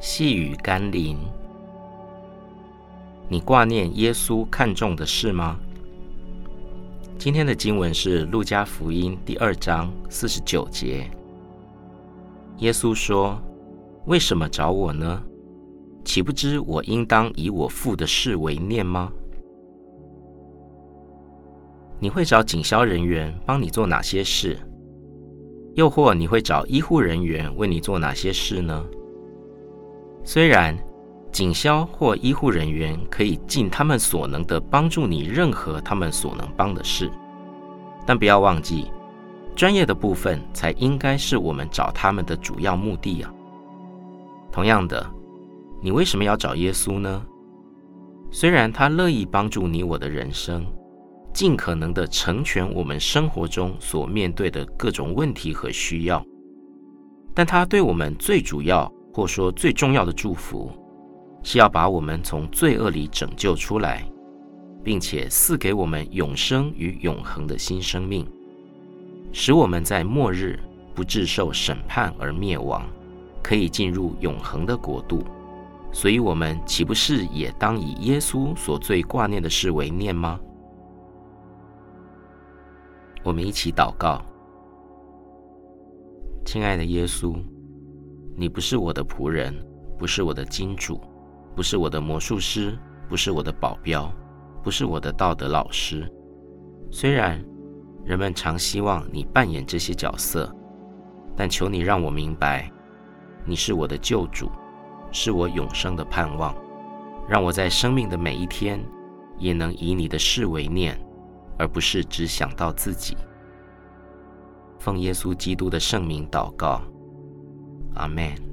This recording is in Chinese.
细雨甘霖，你挂念耶稣看重的事吗？今天的经文是路加福音第二章四十九节。耶稣说：“为什么找我呢？岂不知我应当以我父的事为念吗？”你会找警消人员帮你做哪些事？又或你会找医护人员为你做哪些事呢？虽然警消或医护人员可以尽他们所能的帮助你任何他们所能帮的事，但不要忘记，专业的部分才应该是我们找他们的主要目的啊。同样的，你为什么要找耶稣呢？虽然他乐意帮助你我的人生，尽可能的成全我们生活中所面对的各种问题和需要，但他对我们最主要，或说最重要的祝福，是要把我们从罪恶里拯救出来，并且赐给我们永生与永恒的新生命，使我们在末日不致受审判而灭亡，可以进入永恒的国度。所以，我们岂不是也当以耶稣所最挂念的事为念吗？我们一起祷告，亲爱的耶稣。你不是我的仆人，不是我的金主，不是我的魔术师，不是我的保镖，不是我的道德老师。虽然人们常希望你扮演这些角色，但求你让我明白，你是我的救主，是我永生的盼望。让我在生命的每一天，也能以你的事为念，而不是只想到自己。奉耶稣基督的圣名祷告。Amen.